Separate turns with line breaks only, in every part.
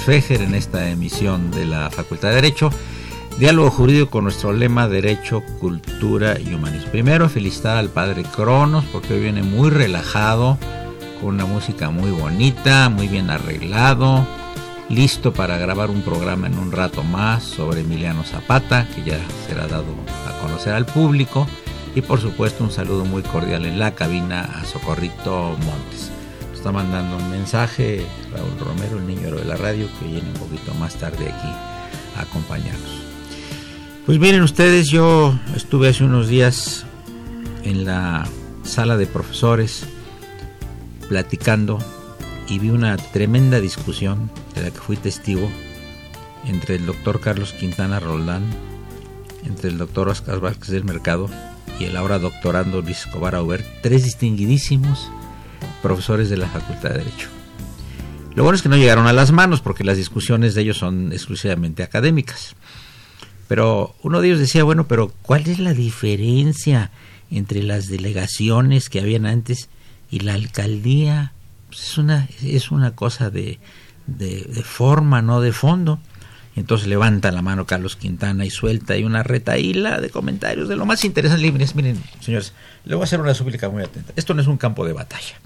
Fejer en esta emisión de la Facultad de Derecho. Diálogo jurídico con nuestro lema Derecho, Cultura y Humanismo. Primero, felicitar al padre Cronos porque hoy viene muy relajado, con una música muy bonita, muy bien arreglado, listo para grabar un programa en un rato más sobre Emiliano Zapata, que ya será dado a conocer al público. Y por supuesto, un saludo muy cordial en la cabina a Socorrito Montes está mandando un mensaje Raúl Romero, el niño de la radio, que viene un poquito más tarde aquí a acompañarnos. Pues miren ustedes, yo estuve hace unos días en la sala de profesores platicando y vi una tremenda discusión de la que fui testigo entre el doctor Carlos Quintana Roldán, entre el doctor Oscar Vázquez del Mercado y el ahora doctorando Luis Escobar Aubert, tres distinguidísimos profesores de la Facultad de Derecho. Lo bueno es que no llegaron a las manos porque las discusiones de ellos son exclusivamente académicas. Pero uno de ellos decía, bueno, pero ¿cuál es la diferencia entre las delegaciones que habían antes y la alcaldía? Pues es, una, es una cosa de, de, forma, no de fondo. Entonces levanta la mano Carlos Quintana y suelta y una retaíla de comentarios de lo más interesante. Miren, miren, señores, le voy a hacer una súplica muy atenta. Esto no es un campo de batalla.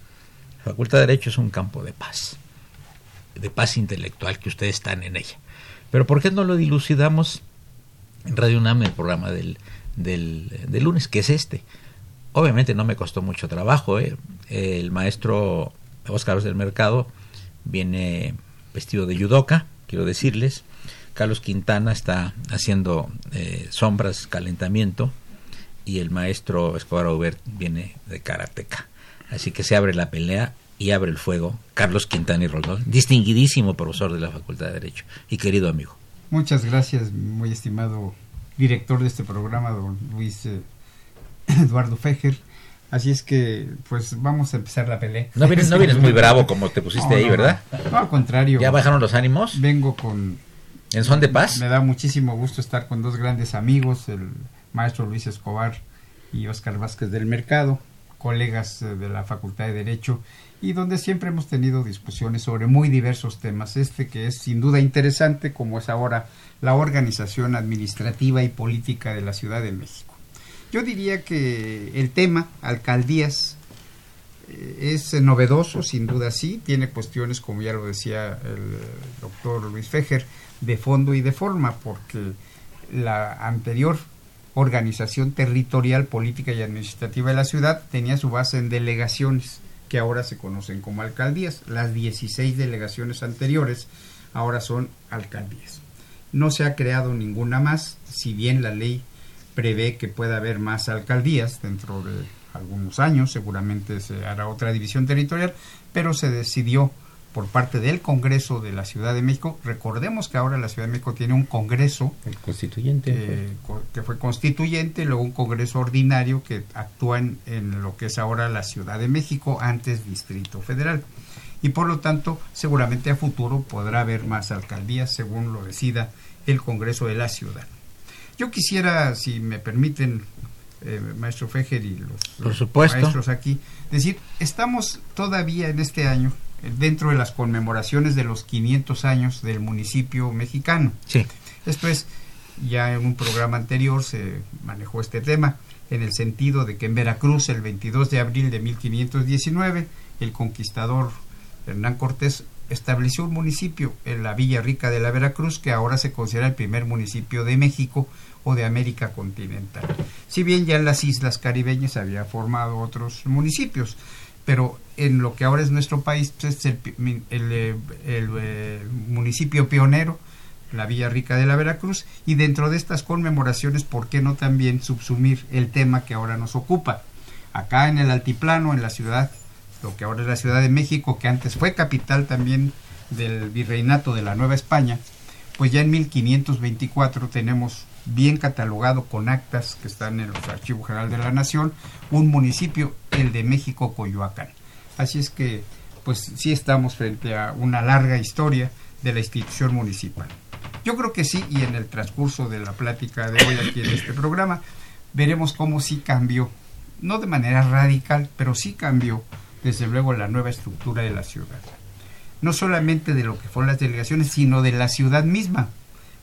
Facultad de Derecho es un campo de paz, de paz intelectual que ustedes están en ella. Pero ¿por qué no lo dilucidamos en Radio UNAM, el programa del, del, lunes, que es este? Obviamente no me costó mucho trabajo. ¿eh? El maestro Oscar del Mercado viene vestido de yudoka, quiero decirles. Carlos Quintana está haciendo eh, sombras, calentamiento. Y el maestro Escobar Aubert viene de karateca. Así que se abre la pelea y abre el fuego Carlos Quintana y Roldón, distinguidísimo profesor de la Facultad de Derecho y querido amigo.
Muchas gracias, muy estimado director de este programa, don Luis eh, Eduardo Fejer. Así es que, pues vamos a empezar la pelea.
No vienes, no vienes muy bravo como te pusiste ahí, ¿verdad?
No, al contrario.
¿Ya bajaron los ánimos?
Vengo con...
¿En son de paz?
Me da muchísimo gusto estar con dos grandes amigos, el maestro Luis Escobar y Oscar Vázquez del Mercado colegas eh, de la Facultad de Derecho y donde siempre hemos tenido discusiones sobre muy diversos temas. Este que es sin duda interesante como es ahora la organización administrativa y política de la Ciudad de México. Yo diría que el tema, alcaldías, eh, es novedoso, sin duda sí, tiene cuestiones, como ya lo decía el doctor Luis Fejer, de fondo y de forma, porque la anterior organización territorial, política y administrativa de la ciudad tenía su base en delegaciones que ahora se conocen como alcaldías. Las 16 delegaciones anteriores ahora son alcaldías. No se ha creado ninguna más, si bien la ley prevé que pueda haber más alcaldías dentro de algunos años, seguramente se hará otra división territorial, pero se decidió por parte del Congreso de la Ciudad de México. Recordemos que ahora la Ciudad de México tiene un Congreso
el constituyente
eh, que fue constituyente, luego un Congreso ordinario que actúa en, en, lo que es ahora la Ciudad de México, antes Distrito Federal. Y por lo tanto, seguramente a futuro podrá haber más alcaldías según lo decida el Congreso de la Ciudad. Yo quisiera, si me permiten, eh, maestro Fejer y los,
Por
maestros aquí, decir, estamos todavía en este año dentro de las conmemoraciones de los 500 años del municipio mexicano.
Sí.
Esto es, ya en un programa anterior se manejó este tema, en el sentido de que en Veracruz, el 22 de abril de 1519, el conquistador Hernán Cortés estableció un municipio en la Villa Rica de la Veracruz, que ahora se considera el primer municipio de México o de América continental. Si bien ya en las islas caribeñas había formado otros municipios, pero en lo que ahora es nuestro país pues, es el, el, el, municipio pionero, la Villa Rica de la Veracruz, y dentro de estas conmemoraciones, ¿por qué no también subsumir el tema que ahora nos ocupa? Acá en el altiplano, en la ciudad, que ahora es la Ciudad de México, que antes fue capital también del virreinato de la Nueva España, pues ya en 1524 tenemos bien catalogado con actas que están en los archivos general de la nación, un municipio, el de México Coyoacán. Así es que, pues sí estamos frente a una larga historia de la institución municipal. Yo creo que sí, y en el transcurso de la plática de hoy aquí en este programa, veremos cómo sí cambió, no de manera radical, pero sí cambió, desde luego, la nueva estructura de la ciudad. No solamente de lo que fueron las delegaciones, sino de la ciudad misma,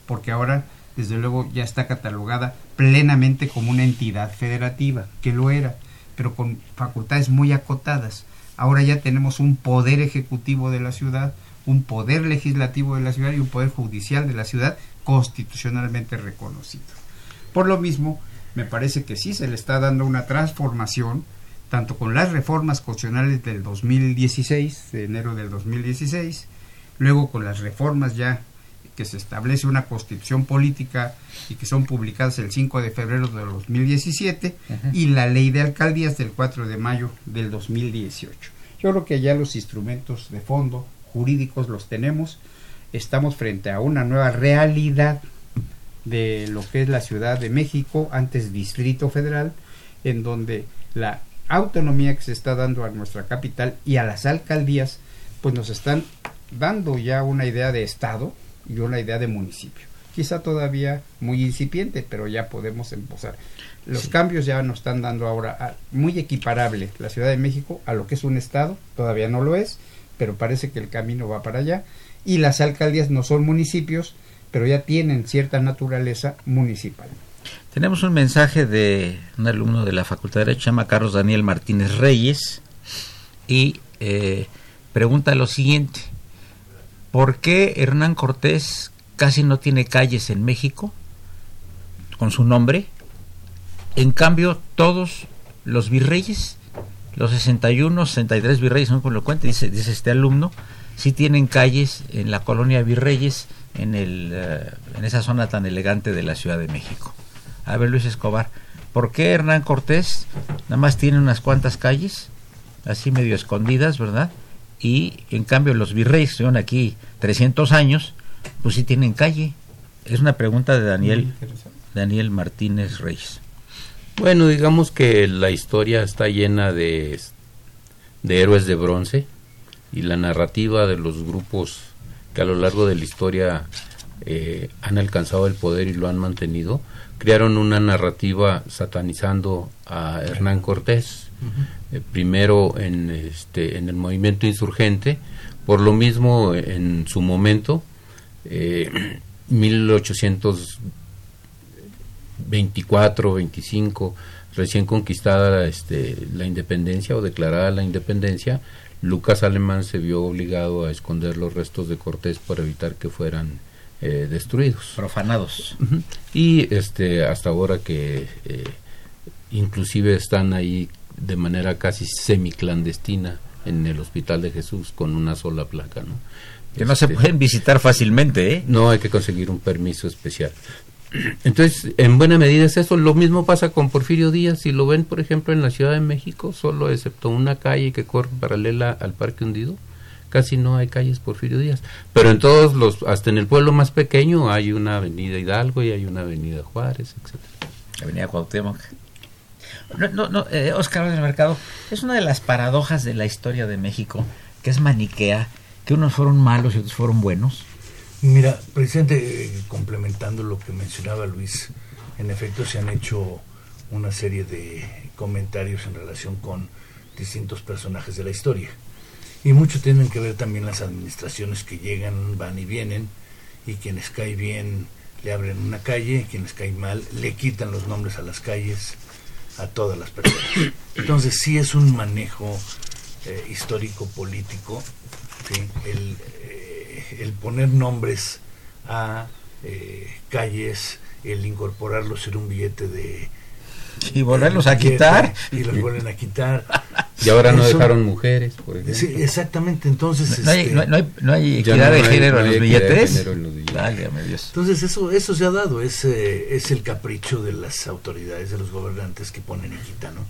porque ahora desde luego ya está catalogada plenamente como una entidad federativa, que lo era, pero con facultades muy acotadas. Ahora ya tenemos un poder ejecutivo de la ciudad, un poder legislativo de la ciudad y un poder judicial de la ciudad constitucionalmente reconocido. Por lo mismo, me parece que sí se le está dando una transformación, tanto con las reformas constitucionales del 2016, de enero del 2016, luego con las reformas ya que se establece una constitución política y que son publicadas el 5 de febrero de 2017 y la ley de alcaldías del 4 de mayo del 2018. Yo creo que ya los instrumentos de fondo jurídicos los tenemos, estamos frente a una nueva realidad de lo que es la Ciudad de México, antes Distrito Federal, en donde la autonomía que se está dando a nuestra capital y a las alcaldías, pues nos están dando ya una idea de Estado, y una idea de municipio. Quizá todavía muy incipiente, pero ya podemos empezar. Los cambios ya nos están dando ahora muy equiparable la Ciudad de México a lo que es un Estado, todavía no lo es, pero parece que el camino va para allá. Y las alcaldías no son municipios, pero ya tienen cierta naturaleza municipal.
Tenemos un mensaje de un alumno de la Facultad de Derecho, se llama Carlos Daniel Martínez Reyes, y eh, pregunta lo siguiente. ¿Por qué Hernán Cortés casi no tiene calles en México con su nombre? En cambio, todos los virreyes, los 61, 63 virreyes, no lo cuenta, dice, dice este alumno, sí tienen calles en la colonia Virreyes, en, el, eh, en esa zona tan elegante de la Ciudad de México. A ver, Luis Escobar, ¿por qué Hernán Cortés nada más tiene unas cuantas calles, así medio escondidas, verdad? y en cambio los virreyes que son aquí 300 años, pues sí tienen calle. Es una pregunta de Daniel, Daniel Martínez Reyes.
Bueno, digamos que la historia está llena de, de héroes de bronce y la narrativa de los grupos que a lo largo de la historia eh, han alcanzado el poder y lo han mantenido, crearon una narrativa satanizando a Hernán Cortés, eh, primero en, este, en el movimiento insurgente, por lo mismo en su momento, eh, 1824, 25, recién conquistada este, la independencia o declarada la independencia, Lucas Alemán se vio obligado a esconder los restos de Cortés para evitar que fueran eh, destruidos.
Profanados.
Y este, hasta ahora que eh, inclusive están ahí de manera casi semiclandestina en el Hospital de Jesús con una sola placa, ¿no?
Que no se este, pueden visitar fácilmente, ¿eh?
No, hay que conseguir un permiso especial. Entonces, en buena medida es eso. Lo mismo pasa con Porfirio Díaz. Si lo ven, por ejemplo, en la Ciudad de México, solo excepto una calle que corre paralela al Parque Hundido, casi no hay calles Porfirio Díaz. Pero en todos los, hasta en el pueblo más pequeño hay una avenida Hidalgo y hay una avenida Juárez, etcétera.
Avenida Cuauhtémoc. No, no, no eh, Oscar del Mercado, es una de las paradojas de la historia de México, que es maniquea, que unos fueron malos y otros fueron buenos.
Mira, presidente, eh, complementando lo que mencionaba Luis, en efecto se han hecho una serie de comentarios en relación con distintos personajes de la historia. Y mucho tienen que ver también las administraciones que llegan, van y vienen, y quienes caen bien le abren una calle, quienes caen mal le quitan los nombres a las calles, a todas las personas. Entonces sí es un manejo eh, histórico, político, el, eh, el, poner nombres a eh, calles, el incorporarlos en un billete de
y volverlos a quitar.
Y los vuelven a quitar.
Y ahora no dejaron mujeres, por ejemplo.
Sí, exactamente, entonces...
No, hay,
este,
no, hay, no hay equidad de género en los billetes.
Dios. Entonces eso eso se ha dado, es, es el capricho de las autoridades, de los gobernantes que ponen y quitan, ¿no?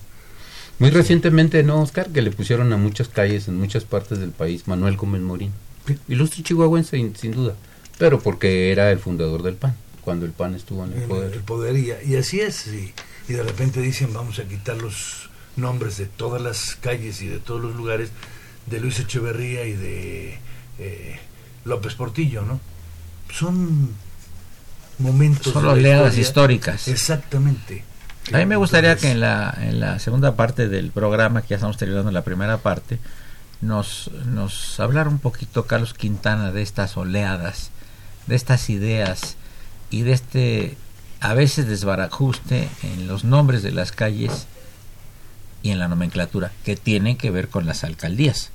Muy recientemente, ¿no, Oscar? Que le pusieron a muchas calles en muchas partes del país Manuel Gómez Morín. Ilustre chihuahuense, sin, sin duda. Pero porque era el fundador del PAN, cuando el PAN estuvo en el, poder.
El poder y, y así es, y, y de repente dicen vamos a quitar los nombres de todas las calles y de todos los lugares de Luis Echeverría y de eh, López Portillo, ¿no? Son momentos...
Son oleadas históricas.
Exactamente.
A mí me gustaría que en la, en la segunda parte del programa, que ya estamos terminando la primera parte, nos, nos hablara un poquito Carlos Quintana de estas oleadas, de estas ideas y de este a veces desbarajuste en los nombres de las calles y en la nomenclatura, que tienen que ver con las alcaldías.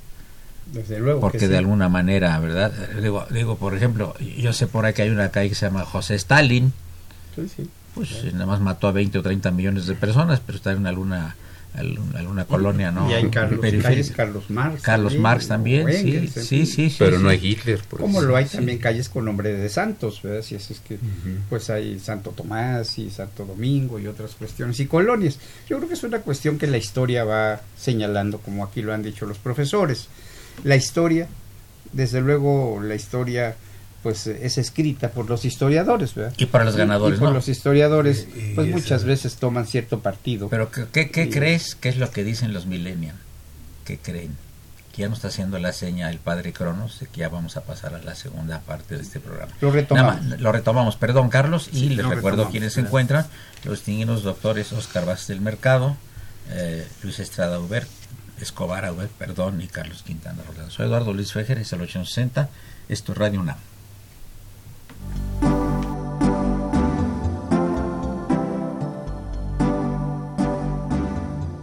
Desde luego.
Porque de alguna manera, ¿verdad? Digo, digo, por ejemplo, yo sé por ahí que hay una calle que se llama José Stalin.
Sí, sí.
Pues nada más mató a 20 o 30 millones de personas, pero está en alguna alguna colonia, ¿no?
Y hay Carlos, calles Carlos Marx.
Carlos Marx también, sí, sí, sí,
Pero no hay Hitler.
Pues. Como lo hay también calles con nombre de santos, ¿verdad? Si es, es que, pues hay Santo Tomás y Santo Domingo y otras cuestiones, y colonias. Yo creo que es una cuestión que la historia va señalando, como aquí lo han dicho los profesores. La historia, desde luego, la historia pues es escrita por los historiadores, ¿verdad?
Y para los ganadores,
y por los historiadores, pues muchas veces toman cierto partido.
Pero ¿qué, qué, crees que es lo que dicen los millennials? ¿Qué creen? Que ya nos está haciendo la seña el padre Cronos de que ya vamos a pasar a la segunda parte de este programa.
Lo retomamos.
lo retomamos, perdón Carlos, y les recuerdo quienes se encuentran, los distinguidos doctores Oscar Vázquez del Mercado, eh, Luis Estrada Uber, Escobar Uber, perdón, y Carlos Quintana Rolando. Soy Eduardo Luis Fejer, es el 860, esto es Radio UNAM.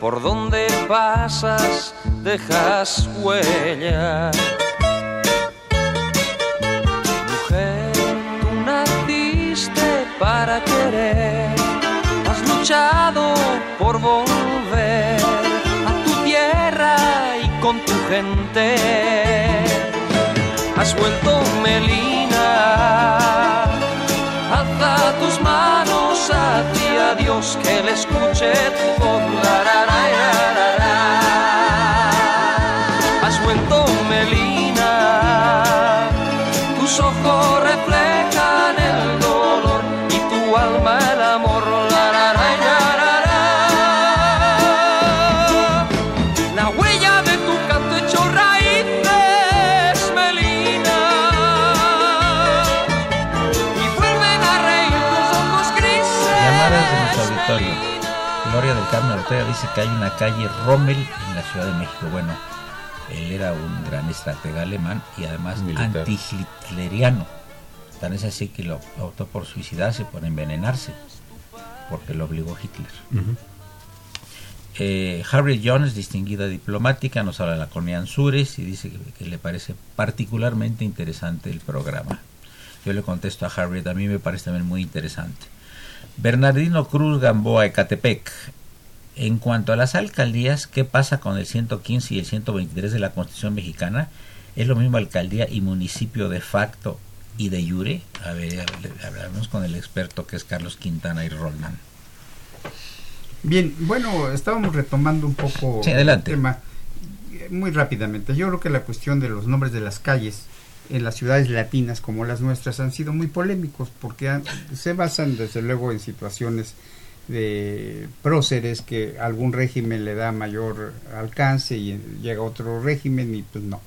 Por donde pasas dejas huella. Mujer, tú naciste para querer, has luchado por volver a tu tierra y con tu gente. Has vuelto Melina, tus manos a ti a Dios que le escuche tu voz. Has
Carmen Ortega dice que hay una calle Rommel en la Ciudad de México. Bueno, él era un gran estratega alemán y además anti-hitleriano. Tan es así que lo optó por suicidarse, por envenenarse, porque lo obligó Hitler. Eh, Harriet Jones, distinguida diplomática, nos habla de la colonia Anzures y dice que, le parece particularmente interesante el programa. Yo le contesto a Harriet, a mí me parece también muy interesante. Bernardino Cruz Gamboa, Ecatepec. En cuanto a las alcaldías, ¿qué pasa con el 115 y el 123 de la Constitución mexicana? ¿Es lo mismo alcaldía y municipio de facto y de jure? A ver, hablamos con el experto que es Carlos Quintana y Roldán.
Bien, bueno, estábamos retomando un poco
el
tema muy rápidamente. Yo creo que la cuestión de los nombres de las calles en las ciudades latinas como las nuestras han sido muy polémicos porque se basan desde luego en situaciones de próceres que algún régimen le da mayor alcance y llega otro régimen y pues no.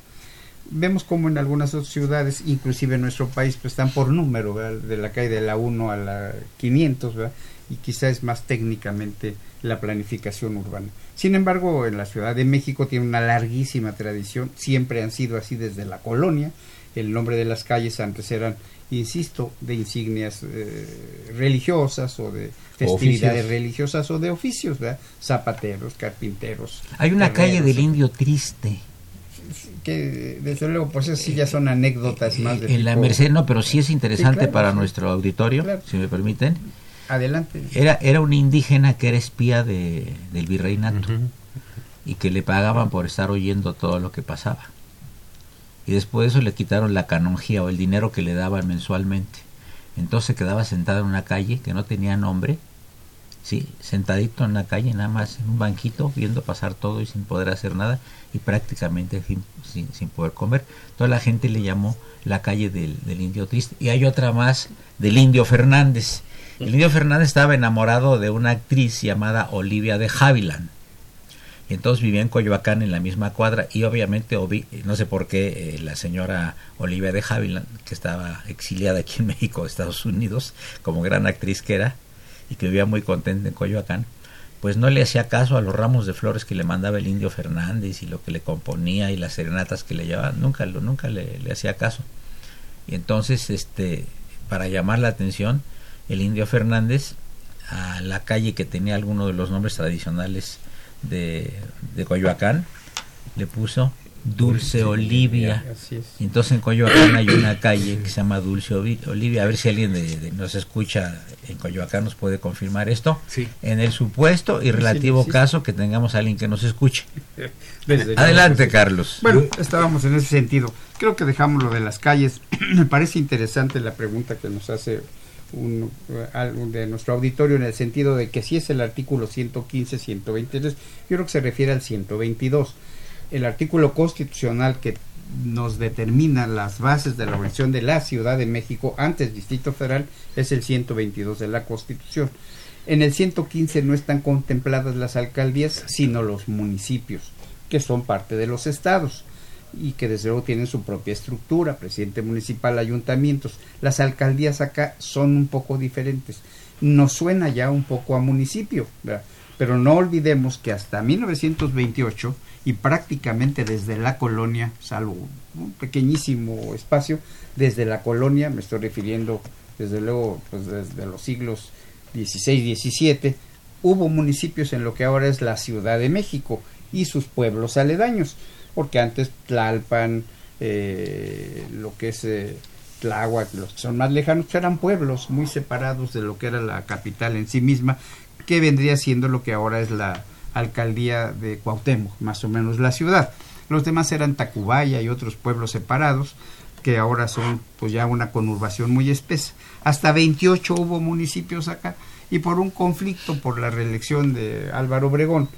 Vemos como en algunas otras ciudades, inclusive en nuestro país, pues están por número, de la calle de la 1 a la 500, ¿verdad? y quizá es más técnicamente la planificación urbana. Sin embargo, en la Ciudad de México tiene una larguísima tradición, siempre han sido así desde la colonia, el nombre de las calles antes eran, insisto, de insignias eh, religiosas o de festividades religiosas o de oficios, ¿verdad? zapateros, carpinteros.
Hay una calle del indio triste
que desde luego pues eso sí ya son anécdotas más
de en la Merced no pero sí es interesante para nuestro auditorio si me permiten
Adelante.
Era, era un indígena que era espía de, del virreinato y que le pagaban por estar oyendo todo lo que pasaba. Y después de eso le quitaron la canonjía o el dinero que le daban mensualmente. Entonces quedaba sentado en una calle que no tenía nombre, sí, sentadito en la calle, nada más en un banquito, viendo pasar todo y sin poder hacer nada y prácticamente sin, sin, poder comer. Toda la gente le llamó la calle del, del indio triste. Y hay otra más del indio Fernández el indio Fernández estaba enamorado de una actriz llamada Olivia de Havilland. Y entonces vivía en Coyoacán en la misma cuadra y obviamente, no sé por qué, eh, la señora Olivia de Havilland, que estaba exiliada aquí en México, Estados Unidos, como gran actriz que era, y que vivía muy contenta en Coyoacán, pues no le hacía caso a los ramos de flores que le mandaba el indio Fernández y lo que le componía y las serenatas que le llevaba, nunca, nunca le, le hacía caso. Y entonces, este, para llamar la atención, el indio Fernández a la calle que tenía alguno de los nombres tradicionales de, de Coyoacán, le puso Dulce Olivia. Entonces en Coyoacán hay una calle que se llama Dulce Olivia. A ver si alguien de, nos escucha en Coyoacán nos puede confirmar esto. En el supuesto y relativo caso que tengamos a alguien que nos escuche. Adelante, Carlos.
Bueno, estábamos en ese sentido. Creo que dejamos lo de las calles. Me parece interesante la pregunta que nos hace un, de nuestro auditorio en el sentido de que si es el artículo 115, 123, yo creo que se refiere al 122. El artículo constitucional que nos determina las bases de la organización de la Ciudad de México antes Distrito Federal es el 122 de la Constitución. En el 115 no están contempladas las alcaldías, sino los municipios, que son parte de los estados y que desde luego tienen su propia estructura, presidente municipal, ayuntamientos. Las alcaldías acá son un poco diferentes. Nos suena ya un poco a municipio, pero no olvidemos que hasta 1928 y prácticamente desde la colonia, salvo un pequeñísimo espacio, desde la colonia, me estoy refiriendo desde luego pues desde los siglos XVI, XVII, hubo municipios en lo que ahora es la Ciudad de México y sus pueblos aledaños porque antes Tlalpan, eh, lo que es eh, Tláhuac, los que son más lejanos, pues eran pueblos muy separados de lo que era la capital en sí misma, que vendría siendo lo que ahora es la alcaldía de Cuauhtémoc, más o menos la ciudad. Los demás eran Tacubaya y otros pueblos separados, que ahora son pues ya una conurbación muy espesa. Hasta 28 hubo municipios acá y por un conflicto por la reelección de Álvaro Obregón,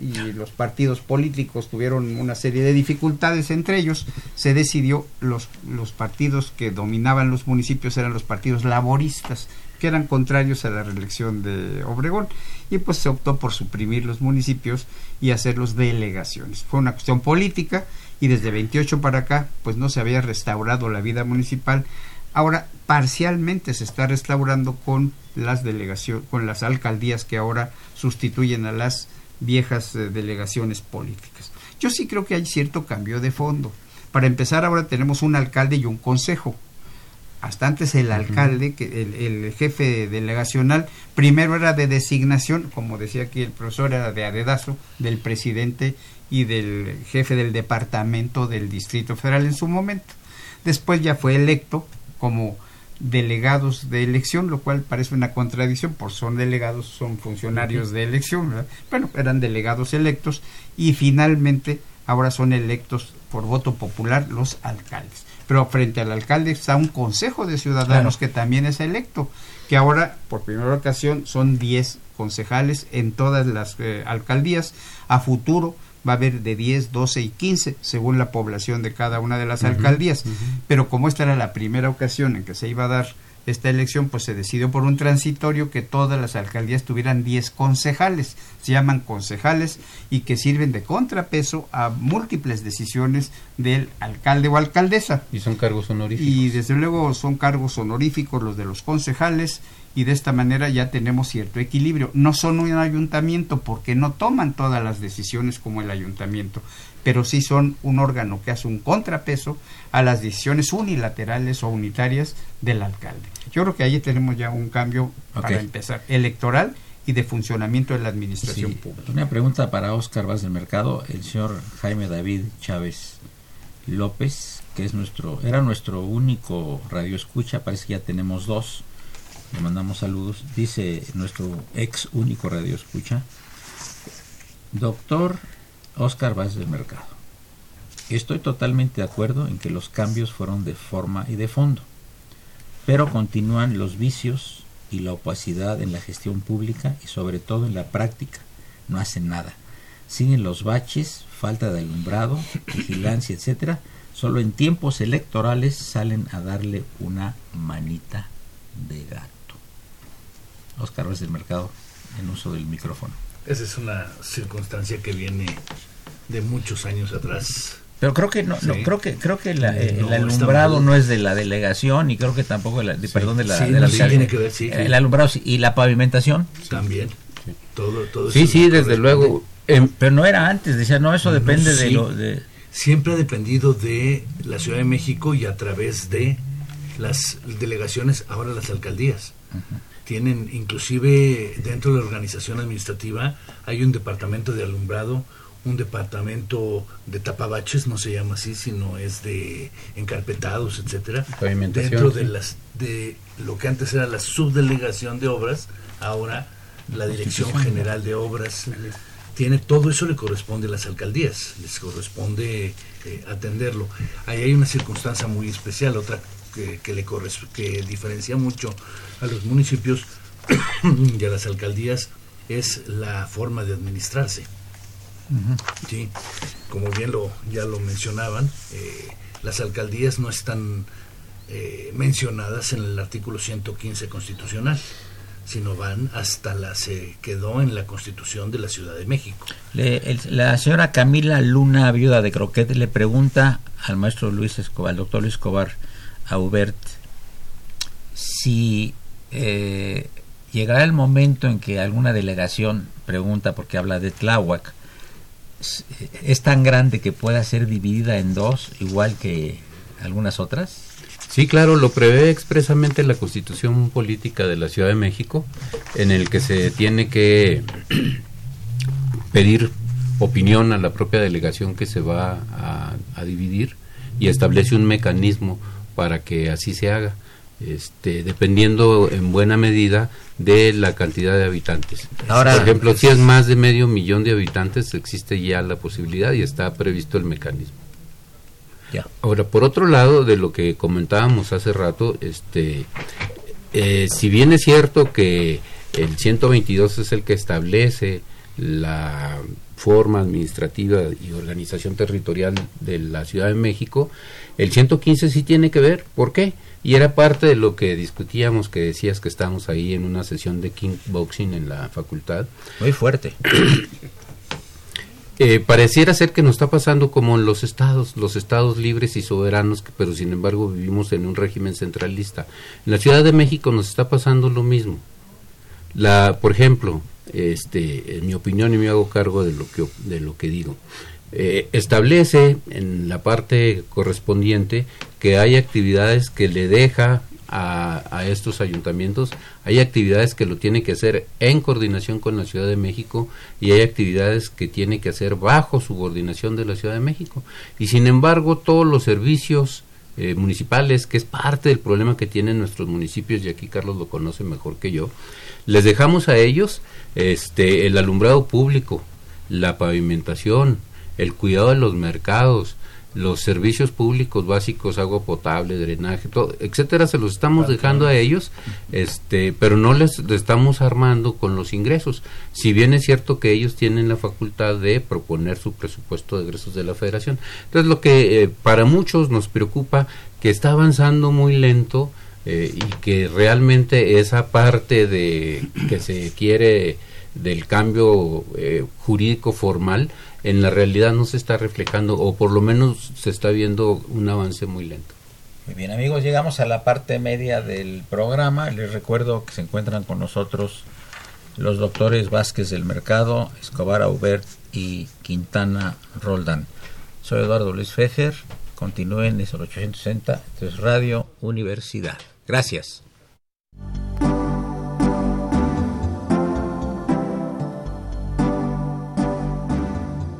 y los partidos políticos tuvieron una serie de dificultades entre ellos, se decidió los, los partidos que dominaban los municipios eran los partidos laboristas, que eran contrarios a la reelección de Obregón, y pues se optó por suprimir los municipios y hacerlos delegaciones. Fue una cuestión política y desde 28 para acá pues no se había restaurado la vida municipal Ahora parcialmente se está restaurando con las delegaciones, con las alcaldías que ahora sustituyen a las viejas eh, delegaciones políticas. Yo sí creo que hay cierto cambio de fondo. Para empezar, ahora tenemos un alcalde y un consejo. Hasta antes el alcalde, que el, el, jefe delegacional, primero era de designación, como decía aquí el profesor, era de adedazo del presidente y del jefe del departamento del Distrito Federal en su momento. Después ya fue electo como delegados de elección, lo cual parece una contradicción, por son delegados, son funcionarios de elección, ¿verdad? bueno, eran delegados electos y finalmente ahora son electos por voto popular los alcaldes. Pero frente al alcalde está un consejo de ciudadanos que también es electo, que ahora por primera ocasión son 10 concejales en todas las eh, alcaldías, a futuro va a haber de 10, 12 y 15 según la población de cada una de las alcaldías. Pero como esta era la primera ocasión en que se iba a dar esta elección, pues se decidió por un transitorio que todas las alcaldías tuvieran 10 concejales, se llaman concejales y que sirven de contrapeso a múltiples decisiones del alcalde o alcaldesa.
Y son cargos honoríficos.
Y desde luego son cargos honoríficos los de los concejales y de esta manera ya tenemos cierto equilibrio. No son un ayuntamiento porque no toman todas las decisiones como el ayuntamiento, pero sí son un órgano que hace un contrapeso a las decisiones unilaterales o unitarias del alcalde. Yo creo que ahí tenemos ya un cambio para empezar, electoral y de funcionamiento de la administración
Sí,
pública.
Una pregunta para Oscar Vaz del Mercado, el señor Jaime David Chávez López, que es nuestro, era nuestro único radio escucha, parece que ya tenemos dos. Le mandamos saludos. Dice nuestro ex único radio escucha. Doctor Oscar Vaz del Mercado. Estoy totalmente de acuerdo en que los cambios fueron de forma y de fondo, pero continúan los vicios y la opacidad en la gestión pública y sobre todo en la práctica. No hacen nada. Siguen los baches, falta de alumbrado, vigilancia, etcétera. Solo en tiempos electorales salen a darle una manita de gato. Oscar Vaz del Mercado, en uso del micrófono.
Esa es una circunstancia que viene de muchos años atrás.
Pero creo que no, no,
Sí.
creo que creo que la-
Eh, no,
el alumbrado no es de la delegación y creo que tampoco de la, de- perdón de la,
Sí,
de la
sí,
alcaldía.
tiene que ver, sí, sí.
El alumbrado sí, y la pavimentación.
También. Todo, todo
Sí, sí, desde luego. em,
Pero no era antes, decía, no, eso depende de
sí.
lo de
Siempre ha dependido de la Ciudad de México y a través de las delegaciones, ahora las alcaldías. Tienen, inclusive dentro de la organización administrativa, hay un departamento de alumbrado, un departamento de tapabaches, no se llama así, sino es de encarpetados, etcétera. Dentro de las de lo que antes era la subdelegación de obras, ahora la Dirección General de Obras tiene todo eso le corresponde a las alcaldías, les corresponde eh, atenderlo. Ahí hay una circunstancia muy especial, otra que, que le corres- que diferencia mucho a los municipios y a las alcaldías es la forma de administrarse. Sí, como bien lo ya lo mencionaban, eh, las alcaldías no están eh, mencionadas en el artículo 115 constitucional, sino van hasta la se quedó en la Constitución de la Ciudad de México.
Le- el- la señora Camila Luna, viuda de Croquet, le pregunta al maestro Luis Escobar, al doctor Luis Escobar, a Hubert, si eh, llegará el momento en que alguna delegación pregunta, porque habla de Tláhuac, s- es tan grande que pueda ser dividida en dos, igual que algunas otras.
Sí, claro, lo prevé expresamente la Constitución Política de la Ciudad de México, en el que se tiene que pedir opinión a la propia delegación que se va a, a dividir y establece un mecanismo para que así se haga, este, dependiendo en buena medida de la cantidad de habitantes.
Ahora-
Por ejemplo, si es más de medio millón de habitantes, existe ya la posibilidad y está previsto el mecanismo.
Ya.
Ahora, por otro lado, de lo que comentábamos hace rato, este, eh, si bien es cierto que el 122 es el que establece la forma administrativa y organización territorial de la Ciudad de México, el 115 sí tiene que ver. ¿Por qué? Y era parte de lo que discutíamos, que decías que estamos ahí en una sesión de kickboxing en la facultad.
Muy fuerte.
Eh, pareciera ser que nos está pasando como en los estados, los estados libres y soberanos, pero sin embargo vivimos en un régimen centralista. En la Ciudad de México nos está pasando lo mismo. La, por ejemplo, este, en mi opinión y me hago cargo de lo que de lo que digo. Eh, establece en la parte correspondiente que hay actividades que le deja a, estos ayuntamientos. Hay actividades que lo tiene que hacer en coordinación con la Ciudad de México y hay actividades que tiene que hacer bajo subordinación de la Ciudad de México. Y sin embargo, todos los servicios eh, municipales, que es parte del problema que tienen nuestros municipios, y aquí Carlos lo conoce mejor que yo, les dejamos a ellos este, el alumbrado público, la pavimentación, el cuidado de los mercados, los servicios públicos básicos, agua potable, drenaje, todo, etcétera, se los estamos dejando a ellos, este, pero no les, estamos armando con los ingresos. Si bien es cierto que ellos tienen la facultad de proponer su presupuesto de egresos de la Federación. Entonces, lo que eh, para muchos nos preocupa que está avanzando muy lento eh, y que realmente esa parte de que se quiere del cambio eh, jurídico formal en la realidad no se está reflejando o por lo menos se está viendo un avance muy lento.
Muy bien amigos, llegamos a la parte media del programa. Les recuerdo que se encuentran con nosotros los doctores Vázquez del Mercado, Escobar Aubert y Quintana Roldán. Soy Eduardo Luis Fejer. Continúen, es el 860, esto es Radio Universidad. Gracias.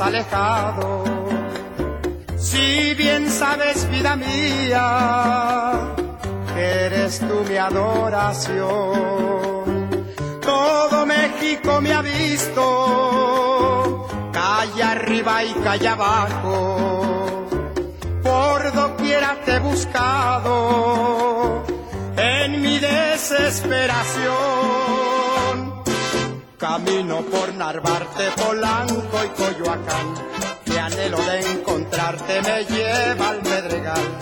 Alejado. Si bien sabes, vida mía, que eres tú mi adoración. Todo México me ha visto, calle arriba y calle abajo. Por doquiera te he buscado desesperación Camino por Narvarte, Polanco y Coyoacán. Mi anhelo de encontrarte me lleva al Medregal.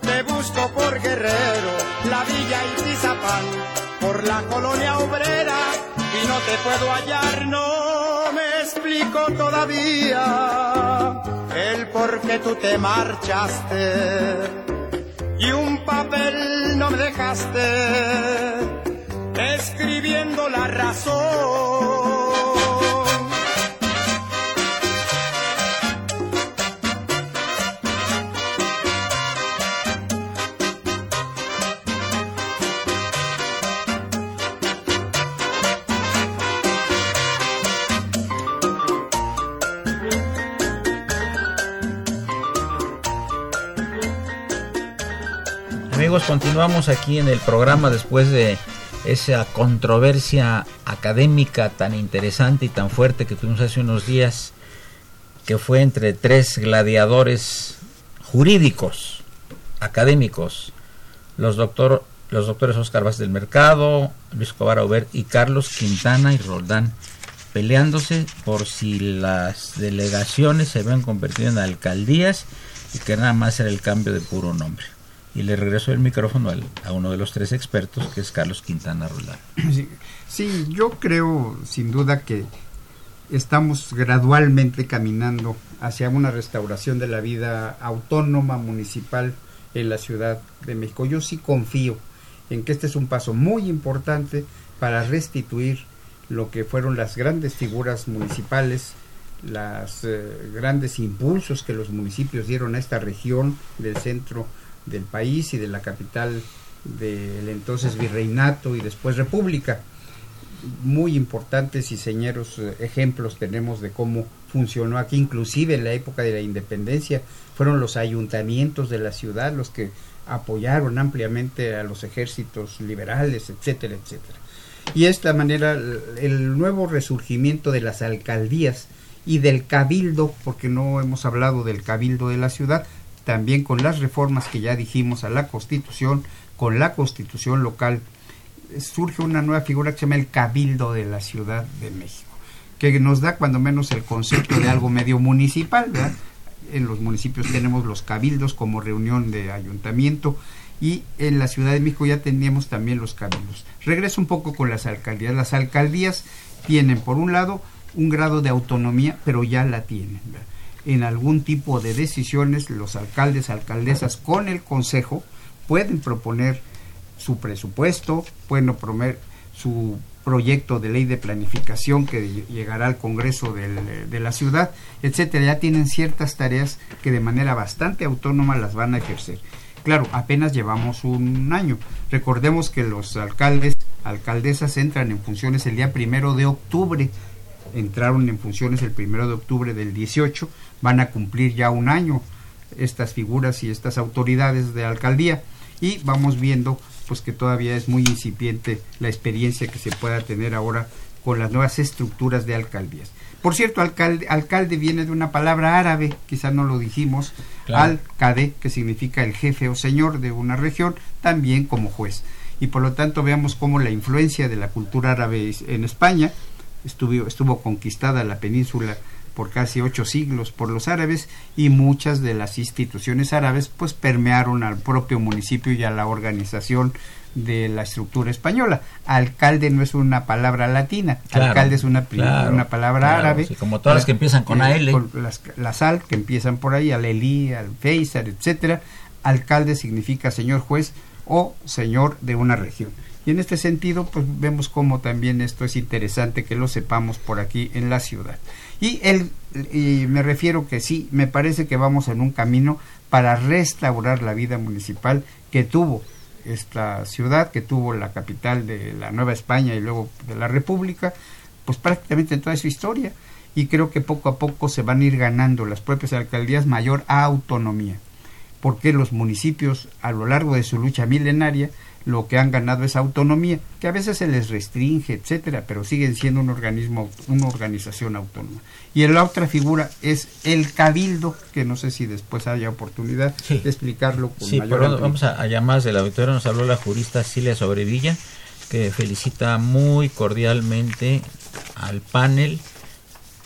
Te busco por Guerrero, la Villa y Tizapán, por la colonia obrera y no te puedo hallar, no me explico todavía el por qué tú te marchaste y un papel no me dejaste escribiendo la razón.
Continuamos aquí en el programa después de esa controversia académica tan interesante y tan fuerte que tuvimos hace unos días, que fue entre tres gladiadores jurídicos, académicos, los, doctor, los doctores Oscar Vázquez del Mercado, Luis Cobar y Carlos Quintana y Roldán, peleándose por si las delegaciones se habían convertido en alcaldías y que nada más era el cambio de puro nombre y le regreso el micrófono a uno de los tres expertos, que es Carlos Quintana Roldán.
Sí, yo creo sin duda que estamos gradualmente caminando hacia una restauración de la vida autónoma municipal en la Ciudad de México. Yo sí confío en que este es un paso muy importante para restituir lo que fueron las grandes figuras municipales, los eh, grandes impulsos que los municipios dieron a esta región del centro del país y de la capital del entonces virreinato y después república. Muy importantes y señeros eh, ejemplos tenemos de cómo funcionó aquí, inclusive en la época de la independencia, fueron los ayuntamientos de la ciudad los que apoyaron ampliamente a los ejércitos liberales, etcétera, etcétera. Y esta manera el nuevo resurgimiento de las alcaldías y del cabildo, porque no hemos hablado del cabildo de la ciudad, también con las reformas que ya dijimos a la constitución, con la constitución local, surge una nueva figura que se llama el cabildo de la Ciudad de México, que nos da cuando menos el concepto de algo medio municipal, ¿verdad? En los municipios tenemos los cabildos como reunión de ayuntamiento y en la Ciudad de México ya teníamos también los cabildos. Regreso un poco con las alcaldías. Las alcaldías tienen, por un lado, un grado de autonomía, pero ya la tienen. En algún tipo de decisiones, los alcaldes, alcaldesas con el consejo pueden proponer su presupuesto, pueden proponer su proyecto de ley de planificación que llegará al Congreso de la ciudad, etcétera. Ya tienen ciertas tareas que de manera bastante autónoma las van a ejercer. Claro, apenas llevamos un año. Recordemos que los alcaldes, alcaldesas entran en funciones el día primero de octubre. Entraron en funciones el primero de octubre del 18. Van a cumplir ya un año estas figuras y estas autoridades de alcaldía y vamos viendo pues que todavía es muy incipiente la experiencia que se pueda tener ahora con las nuevas estructuras de alcaldías. Por cierto, alcalde, alcalde viene de una palabra árabe, quizá no lo dijimos, alcade, que significa el jefe o señor de una región, también como juez. Y por lo tanto veamos cómo la influencia de la cultura árabe en España estuvo, estuvo conquistada la península por casi ocho siglos por los árabes y muchas de las instituciones árabes pues permearon al propio municipio y a la organización de la estructura española. Alcalde no es una palabra latina, alcalde es una, una palabra árabe.
como todas las que empiezan con AL.
Con las, las al que empiezan por ahí, al Elí, al Feisar, etcétera. Alcalde significa señor juez o señor de una región. Y en este sentido, pues vemos cómo también esto es interesante que lo sepamos por aquí en la ciudad. Y, el, y me refiero que sí, me parece que vamos en un camino para restaurar la vida municipal que tuvo esta ciudad, que tuvo la capital de la Nueva España y luego de la República, pues prácticamente en toda su historia. Y creo que poco a poco se van a ir ganando las propias alcaldías mayor autonomía, porque los municipios a lo largo de su lucha milenaria lo que han ganado es autonomía, que a veces se les restringe, etcétera, pero siguen siendo un organismo, una organización autónoma. Y la otra figura es el cabildo, que no sé si después haya oportunidad de explicarlo
con sí, mayor vamos a, a llamadas del auditorio, nos habló la jurista Cilia Sobrevilla, que felicita muy cordialmente al panel,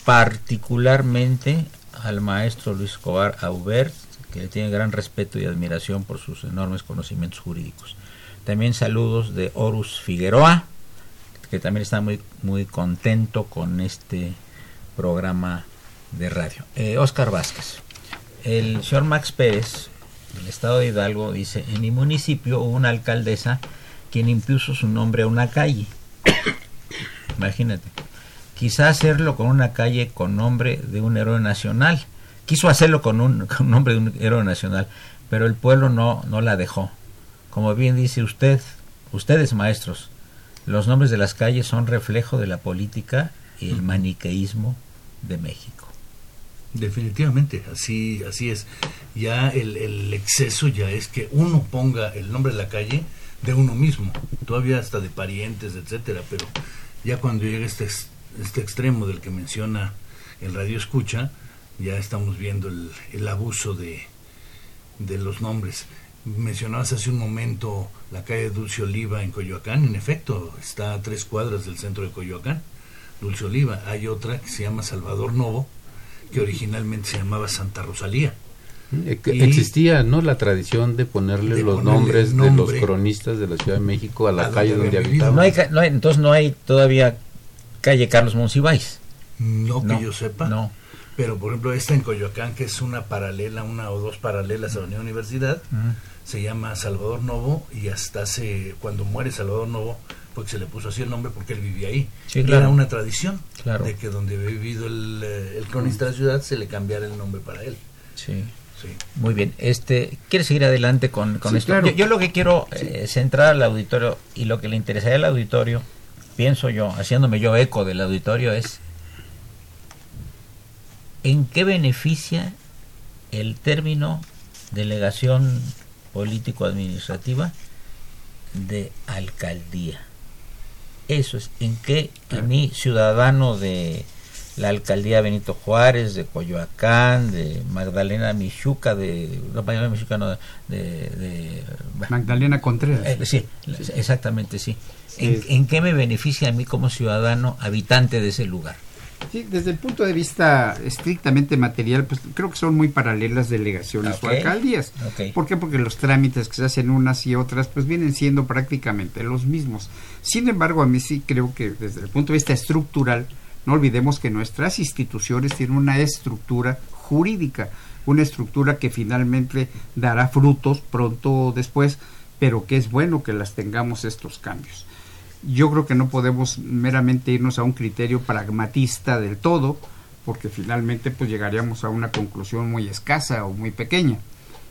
particularmente al maestro Luis Escobar Aubert, que le tiene gran respeto y admiración por sus enormes conocimientos jurídicos. También saludos de Horus Figueroa, que también está muy, muy contento con este programa de radio. Eh, Oscar Vázquez. El señor Max Pérez, del estado de Hidalgo, dice, en mi municipio hubo una alcaldesa quien impuso su nombre a una calle. Imagínate. Quizá hacerlo con una calle con nombre de un héroe nacional. Quiso hacerlo con un, nombre de un héroe nacional, pero el pueblo no, no la dejó. Como bien dice usted, ustedes maestros, los nombres de las calles son reflejo de la política y el maniqueísmo de México.
Definitivamente, así, así es. Ya el, exceso ya es que uno ponga el nombre de la calle de uno mismo, todavía hasta de parientes, etcétera, pero ya cuando llega este, este extremo del que menciona el radio escucha, ya estamos viendo el, el abuso de, de los nombres. Mencionabas hace un momento la calle Dulce Oliva en Coyoacán. En efecto, está a tres cuadras del centro de Coyoacán. Dulce Oliva. Hay otra que se llama Salvador Novo, que originalmente se llamaba Santa Rosalía.
Eh, existía no la tradición de ponerle los nombres de los cronistas de la Ciudad de México a la calle donde habitaban.
No hay, entonces no hay todavía calle Carlos Monsiváis.
No, que yo sepa. No. Pero por ejemplo esta en Coyoacán, que es una paralela, una o dos paralelas a la Universidad, se llama Salvador Novo y hasta hace, cuando muere Salvador Novo, porque se le puso así el nombre porque él vivía ahí.
Sí,
Y
claro.
Era una tradición
Claro.
de que donde había vivido el, eh, el cronista de la ciudad se le cambiara el nombre para él.
Sí.
Sí.
Muy bien. Este, ¿Quieres seguir adelante con, con
Sí,
esto?
claro.
Yo, yo lo que quiero eh, centrar al auditorio y lo que le interesaría al auditorio, pienso yo, haciéndome yo eco del auditorio, es ¿en qué beneficia el término delegación político-administrativa de alcaldía? Eso es, ¿en qué a mí, ciudadano de la alcaldía Benito Juárez, de Coyoacán, de Magdalena Michuca, de. No, Magdalena Michuca, no, de. de-
Magdalena Contreras.
eh, sí, exactamente, sí. ¿En, en qué me beneficia a mí como ciudadano habitante de ese lugar?
Sí, desde el punto de vista estrictamente material, pues creo que son muy paralelas delegaciones o alcaldías.
Ok.
¿Por qué? Porque los trámites que se hacen unas y otras, pues vienen siendo prácticamente los mismos. Sin embargo, a mí sí creo que desde el punto de vista estructural, no olvidemos que nuestras instituciones tienen una estructura jurídica, una estructura que finalmente dará frutos pronto o después, pero que es bueno que las tengamos estos cambios yo creo que no podemos meramente irnos a un criterio pragmatista del todo, porque finalmente pues llegaríamos a una conclusión muy escasa o muy pequeña.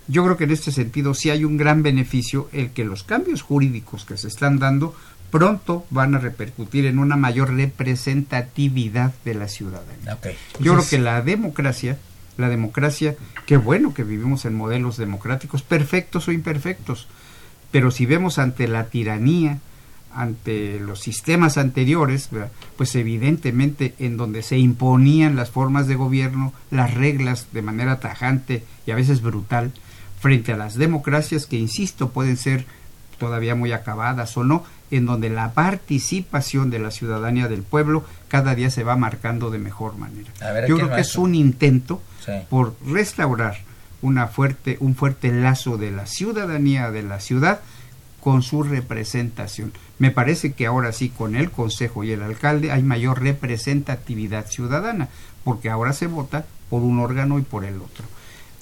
Yo creo que en este sentido sí hay un gran beneficio el que los cambios jurídicos que se están dando pronto van a repercutir en una mayor representatividad de la ciudadanía.
Ok.
Yo creo que la democracia, la democracia, qué bueno que vivimos en modelos democráticos, perfectos o imperfectos, pero si vemos ante la tiranía, ante los sistemas anteriores, ¿verdad? pues evidentemente en donde se imponían las formas de gobierno, las reglas de manera tajante y a veces brutal, frente a las democracias que, insisto, pueden ser todavía muy acabadas o no, en donde la participación de la ciudadanía del pueblo cada día se va marcando de mejor manera.
Ver,
Yo creo que es un intento
Sí.
por restaurar una fuerte, un fuerte lazo de la ciudadanía de la ciudad con su representación. Me parece que ahora sí con el Consejo y el alcalde hay mayor representatividad ciudadana, porque ahora se vota por un órgano y por el otro.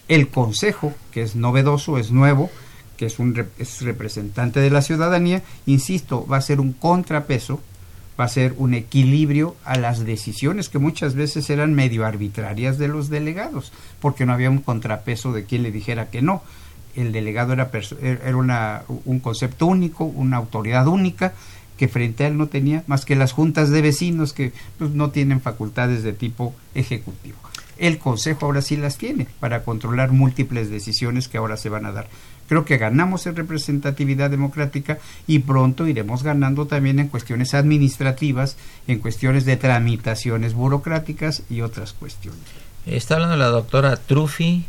El Consejo, que es novedoso, es nuevo, que es un es representante de la ciudadanía, insisto, va a ser un contrapeso, va a ser un equilibrio a las decisiones que muchas veces eran medio arbitrarias de los delegados, porque no había un contrapeso de quien le dijera que no. El delegado era, perso- era un concepto único, una autoridad única, que frente a él no tenía más que las juntas de vecinos que pues, no tienen facultades de tipo ejecutivo. El Consejo ahora sí las tiene para controlar múltiples decisiones que ahora se van a dar. Creo que ganamos en representatividad democrática y pronto iremos ganando también en cuestiones administrativas, en cuestiones de tramitaciones burocráticas y otras cuestiones.
Está hablando la doctora Trufi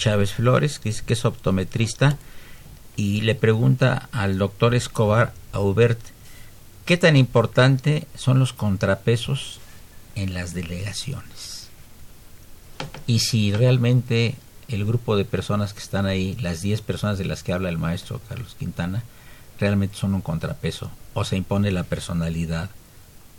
Chávez Flores, que es, que es optometrista, y le pregunta al doctor Escobar Aubert, ¿qué tan importante son los contrapesos en las delegaciones? Y si realmente el grupo de personas que están ahí, las 10 personas de las que habla el maestro Carlos Quintana, realmente son un contrapeso, o se impone la personalidad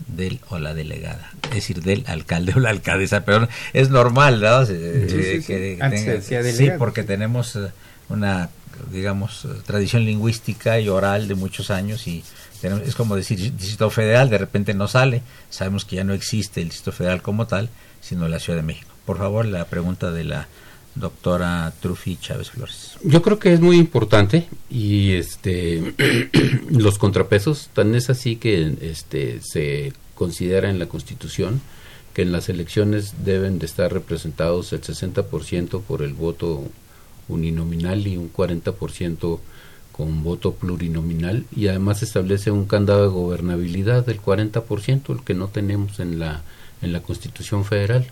del o la delegada, es decir, del alcalde o la alcaldesa, pero es normal, ¿no? Se-
Sí, sí,
eh,
sí.
que
Antes
tenga- sí, porque tenemos eh, una, digamos, tradición lingüística y oral de muchos años y tenemos- es como decir Distrito Federal, de repente no sale, sabemos que ya no existe el Distrito Federal como tal, sino la Ciudad de México. Por favor, la pregunta de la doctora Trufi Chávez Flores.
Yo creo que es muy importante y este los contrapesos tan es así que este se considera en la Constitución que en las elecciones deben de estar representados el 60% por el voto uninominal y un 40% con voto plurinominal y además establece un candado de gobernabilidad del 40%, el que no tenemos en la en la Constitución Federal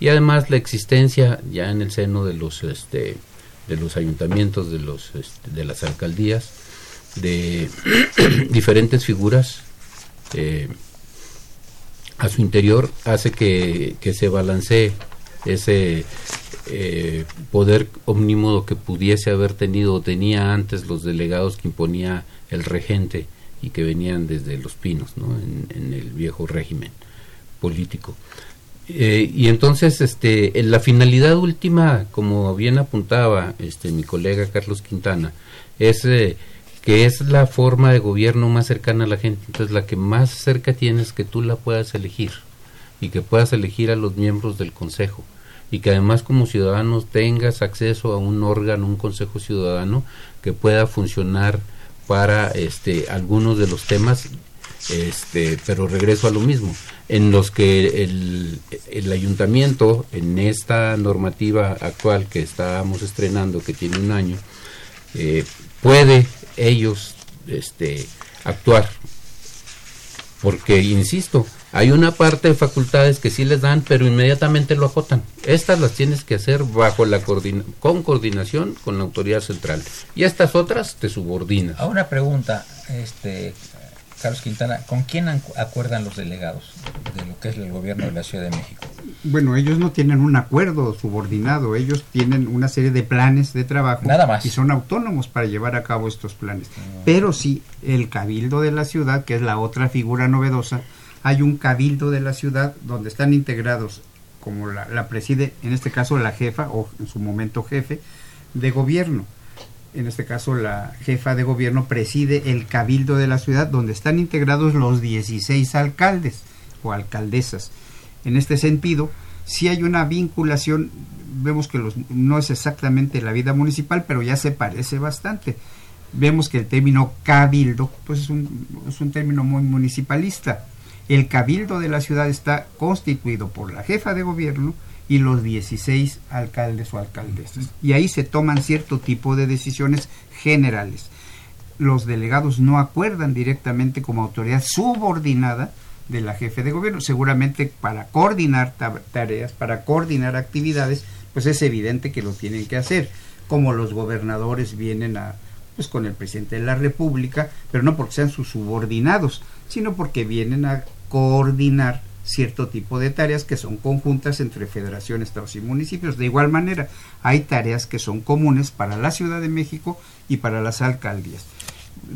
y además la existencia ya en el seno de los este de los ayuntamientos de los este, de las alcaldías de diferentes figuras eh, a su interior hace que, que se balancee ese eh, poder omnímodo que pudiese haber tenido o tenía antes los delegados que imponía el regente y que venían desde los pinos ¿no? en, en el viejo régimen político Eh, y entonces este la finalidad última como bien apuntaba este mi colega Carlos Quintana es eh, que es la forma de gobierno más cercana a la gente. Entonces, la que más cerca tienes que tú la puedas elegir y que puedas elegir a los miembros del consejo y que además como ciudadanos tengas acceso a un órgano, un consejo ciudadano que pueda funcionar para este algunos de los temas este pero regreso a lo mismo en los que el, el ayuntamiento en esta normativa actual que estamos estrenando que tiene un año eh, puede ellos este actuar porque insisto hay una parte de facultades que sí les dan, pero inmediatamente lo acotan. Estas las tienes que hacer bajo la con coordinación con la autoridad central. Y estas otras te subordinas.
A una pregunta, este, Carlos Quintana, ¿con quién acuerdan los delegados de lo que es el gobierno de la Ciudad de México?
Bueno, ellos no tienen un acuerdo subordinado, ellos tienen una serie de planes de trabajo
Nada más.
y son autónomos para llevar a cabo estos planes. Ah. Pero sí, el cabildo de la ciudad, que es la otra figura novedosa, hay un cabildo de la ciudad donde están integrados, como la, preside en este caso la jefa o en su momento jefe de gobierno. En este caso la jefa de gobierno preside el cabildo de la ciudad donde están integrados los 16 alcaldes o alcaldesas. En este sentido, si hay una vinculación, vemos que los, no es exactamente la vida municipal, pero ya se parece bastante. Vemos que el término cabildo pues es un, es un término muy municipalista el cabildo de la ciudad está constituido por la jefa de gobierno y los 16 alcaldes o alcaldesas. Y ahí se toman cierto tipo de decisiones generales. Los delegados no acuerdan directamente como autoridad subordinada de la jefe de gobierno. Seguramente para coordinar tareas, para coordinar actividades, pues es evidente que lo tienen que hacer. Como los gobernadores vienen a, pues con el presidente de la República, pero no porque sean sus subordinados, sino porque vienen a coordinar cierto tipo de tareas que son conjuntas entre federación, estados y municipios. De igual manera, hay tareas que son comunes para la Ciudad de México y para las alcaldías.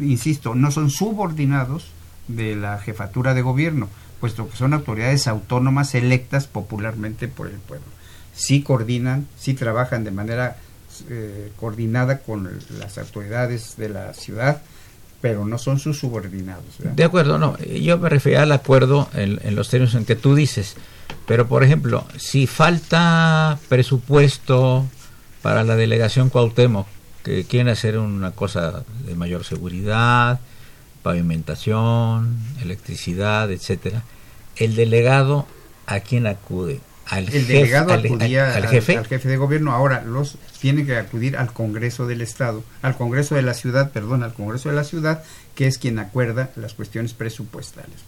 Insisto, no son subordinados de la jefatura de gobierno, puesto que son autoridades autónomas electas popularmente por el pueblo. Sí coordinan, sí trabajan de manera eh, coordinada con las autoridades de la ciudad, pero no son sus subordinados.
De acuerdo, no. Yo me refería al acuerdo en, los términos en que tú dices. Pero, por ejemplo, si falta presupuesto para la delegación Cuauhtémoc, que quieren hacer una cosa de mayor seguridad, pavimentación, electricidad, etcétera, el delegado a quién acude
el delegado acudía al, jefe? jefe de gobierno, ahora los tiene que acudir al Congreso del Estado, al Congreso de la ciudad, perdón, al Congreso de la ciudad, que es quien acuerda las cuestiones presupuestales.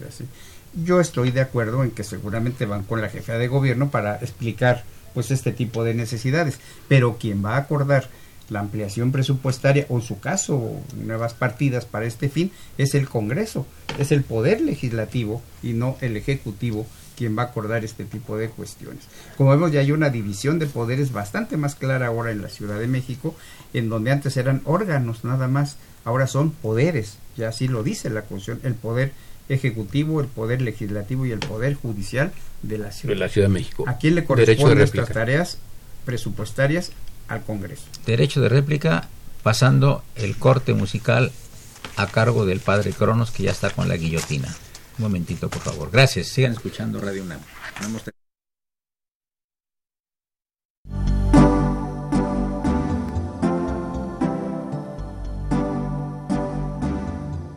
Yo estoy de acuerdo en que seguramente van con la jefa de gobierno para explicar pues este tipo de necesidades, pero quien va a acordar la ampliación presupuestaria o en su caso nuevas partidas para este fin es el Congreso, es el poder legislativo y no el ejecutivo quien va a acordar este tipo de cuestiones. Como vemos, ya hay una división de poderes bastante más clara ahora en la Ciudad de México, en donde antes eran órganos nada más, ahora son poderes, ya así lo dice la Constitución, el poder ejecutivo, el poder legislativo y el poder judicial de la Ciudad,
de, la ciudad de México.
¿A quién le corresponden estas tareas presupuestarias? Al Congreso.
Derecho de réplica, pasando el corte musical a cargo del padre Cronos, que ya está con la guillotina. Un momentito, por favor. Gracias. Sigan escuchando Radio UNAM.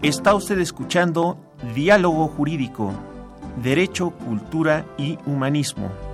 Está usted escuchando Diálogo Jurídico, Derecho, Cultura y Humanismo.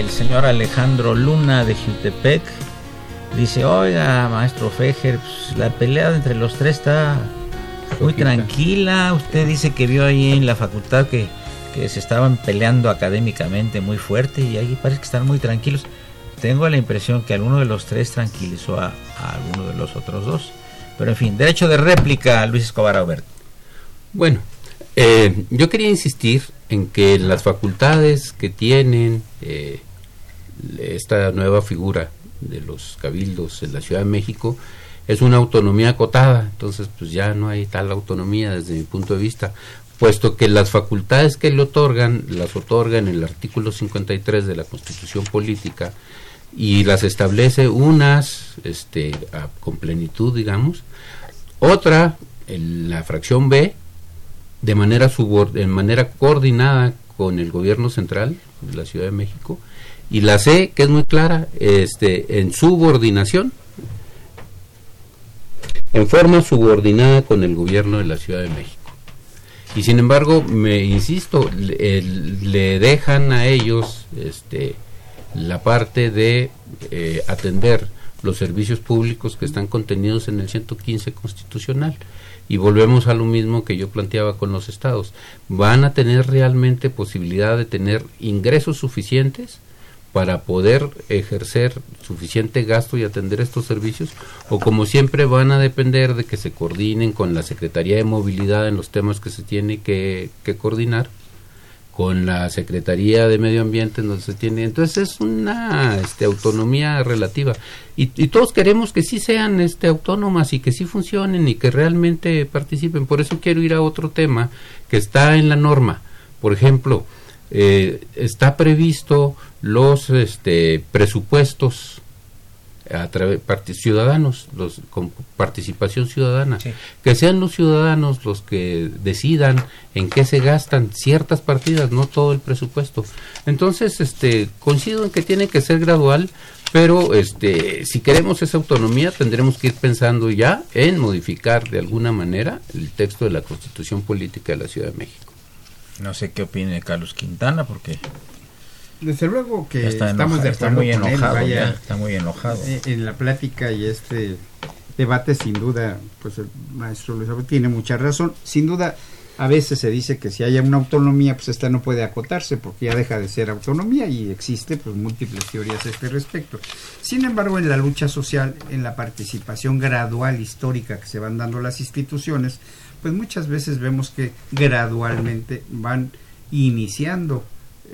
El señor Alejandro Luna de Jutepec. Dice, oiga, maestro Fejer, pues, la pelea entre los tres está muy tranquila. Usted dice que vio ahí en la facultad que, que se estaban peleando académicamente muy fuerte y ahí parece que están muy tranquilos. Tengo la impresión que alguno de los tres tranquilizó a, a alguno de los otros dos. Pero en fin, derecho de réplica Luis Escobar Aubert.
Bueno, eh, yo quería insistir en que las facultades que tienen eh, esta nueva figura de los cabildos en la Ciudad de México es una autonomía acotada, entonces pues ya no hay tal autonomía desde mi punto de vista, puesto que las facultades que le otorgan las otorga en el artículo 53 de la Constitución Política y las establece unas este, con plenitud, digamos, otra en la fracción B de manera de manera coordinada con el gobierno central de la Ciudad de México y la C que es muy clara este en subordinación en forma subordinada con el gobierno de la Ciudad de México y sin embargo me insisto le, dejan a ellos este la parte de eh, atender los servicios públicos que están contenidos en el 115 constitucional y volvemos a lo mismo que yo planteaba con los estados. ¿Van a tener realmente posibilidad de tener ingresos suficientes para poder ejercer suficiente gasto y atender estos servicios? ¿O como siempre van a depender de que se coordinen con la Secretaría de Movilidad en los temas que se tiene que, que coordinar? con la Secretaría de Medio Ambiente donde se tiene. Entonces es una este, autonomía relativa. Y, todos queremos que sí sean este, autónomas y que sí funcionen y que realmente participen. Por eso quiero ir a otro tema que está en la norma. Por ejemplo, eh, está previsto los este, presupuestos a través ciudadanos los con participación ciudadana. Que sean los ciudadanos los que decidan en qué se gastan ciertas partidas no todo el presupuesto. Entonces este coincido en que tiene que ser gradual pero este si queremos esa autonomía tendremos que ir pensando ya en modificar de alguna manera el texto de la Constitución Política de la Ciudad de México.
No sé qué opine Carlos Quintana porque
desde luego que estamos de
acuerdo muy enojado, está muy enojado.
Eh, en la plática y este debate, sin duda, pues el maestro Luis tiene mucha razón. Sin duda, a veces se dice que si hay una autonomía, pues esta no puede acotarse porque ya deja de ser autonomía y existe pues múltiples teorías a este respecto. Sin embargo, en la lucha social, en la participación gradual histórica que se van dando las instituciones, pues muchas veces vemos que gradualmente van iniciando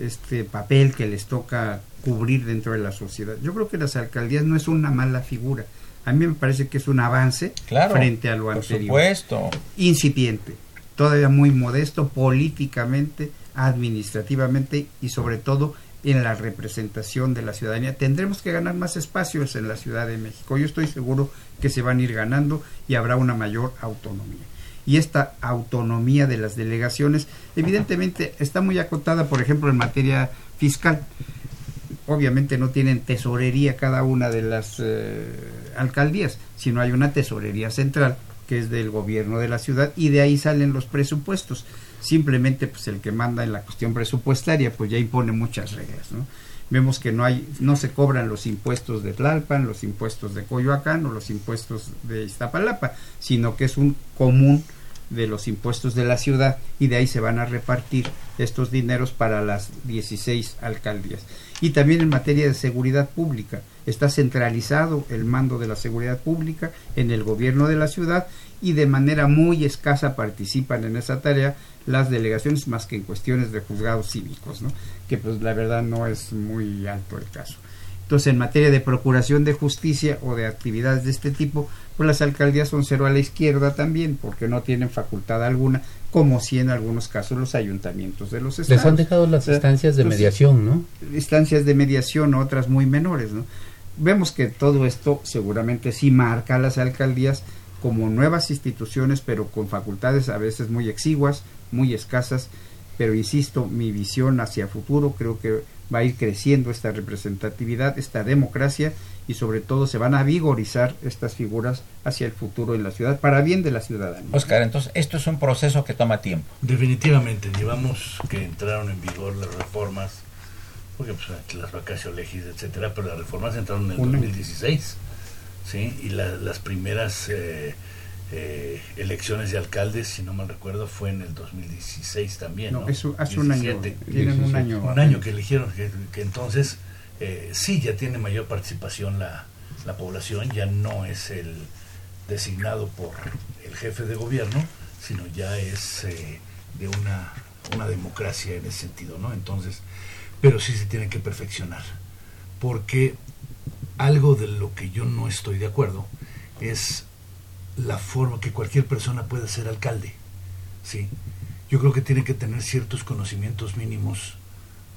este papel que les toca cubrir dentro de la sociedad. Yo creo que las alcaldías no es una mala figura. A mí me parece que es un avance frente a lo anterior.
supuesto.
Incipiente, todavía muy modesto políticamente, administrativamente y sobre todo en la representación de la ciudadanía. Tendremos que ganar más espacios en la Ciudad de México. Yo estoy seguro que se van a ir ganando y habrá una mayor autonomía y esta autonomía de las delegaciones evidentemente está muy acotada, por ejemplo, en materia fiscal. Obviamente no tienen tesorería cada una de las eh, alcaldías, sino hay una tesorería central que es del gobierno de la ciudad y de ahí salen los presupuestos. Simplemente pues el que manda en la cuestión presupuestaria pues ya impone muchas reglas, ¿no? Vemos que no hay no se cobran los impuestos de Tlalpan, los impuestos de Coyoacán o los impuestos de Iztapalapa, sino que es un común de los impuestos de la ciudad y de ahí se van a repartir estos dineros para las 16 alcaldías. Y también en materia de seguridad pública, está centralizado el mando de la seguridad pública en el gobierno de la ciudad y de manera muy escasa participan en esa tarea las delegaciones más que en cuestiones de juzgados cívicos, ¿no? que pues la verdad no es muy alto el caso. Entonces, en materia de procuración de justicia o de actividades de este tipo, pues las alcaldías son cero a la izquierda también, porque no tienen facultad alguna, como si en algunos casos los ayuntamientos de los estados.
Les han dejado las instancias de mediación, ¿no?
Instancias de mediación, otras muy menores, ¿no? Vemos que todo esto seguramente sí marca a las alcaldías como nuevas instituciones, pero con facultades a veces muy exiguas, muy escasas, pero insisto, mi visión hacia futuro creo que va a ir creciendo esta representatividad, esta democracia y sobre todo se van a vigorizar estas figuras hacia el futuro en la ciudad, para bien de la ciudadanía.
Oscar, entonces esto es un proceso que toma tiempo.
Definitivamente, llevamos que entraron en vigor las reformas, porque pues, las vacaciones legis, etcétera, pero las reformas entraron en el 2016, ¿sí? Y las primeras eh, eh, elecciones de alcaldes, si no mal recuerdo, fue en el 2016 también. No,
Eso, hace un año. Tienen un año.
Un año que eligieron, que entonces eh, sí ya tiene mayor participación la, la población, ya no es el designado por el jefe de gobierno, sino ya es eh, de una, una democracia en ese sentido, ¿no? Entonces, pero sí se tiene que perfeccionar, porque algo de lo que yo no estoy de acuerdo es la forma que cualquier persona puede ser alcalde, ¿sí? Yo creo que tiene que tener ciertos conocimientos mínimos